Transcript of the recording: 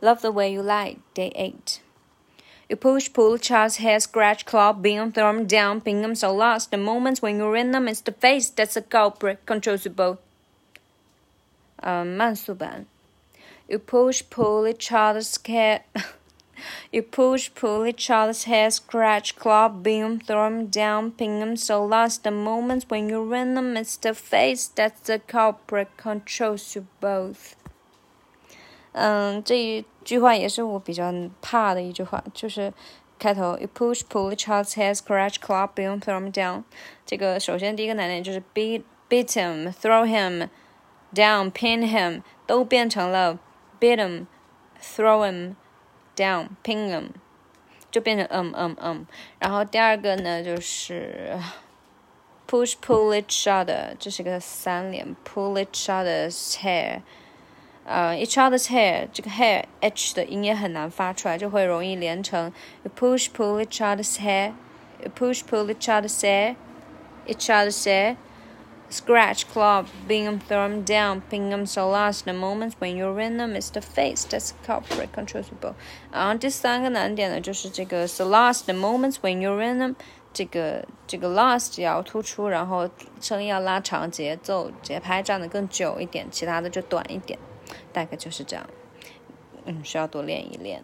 Love the way you lie. Day eight. You push, pull, child's hair, scratch, claw, beam, throw 'em down, ping 'em so lost. The moments when you're in them, it's the face that's a culprit, controls you both. 呃，慢速版。You push, pull each other's hair. you push, pull each other's hair, scratch, claw, beam, throw 'em down, ping 'em so lost. The moments when you're in them, it's the face that's the culprit, controls you both. 嗯，这一句话也是我比较怕的一句话，就是开头 you push, pull each other's hair, scratch, claw, beam, throw 'em down。这个首先第一个难点就是 beat, beat him, throw him。down, pin him 都变成了 beat him, throw him down, pin him，就变成嗯嗯嗯。然后第二个呢就是 push pull each other，这是个三连 pull each other's hair。呃，each other's hair 这个 hair h 的音也很难发出来，就会容易连成 push pull each other's hair，push pull each other's hair，each other's hair。 Scratch, claw, being them thrown down, ping them so last The moments when you're in them is the face that's culprit, controllable. 然后第三个难点呢，就是这个 so last The moments when you're in them，这个这个 last 要突出，然后声音要拉长，节奏节拍站的更久一点，其他的就短一点，大概就是这样。嗯，需要多练一练。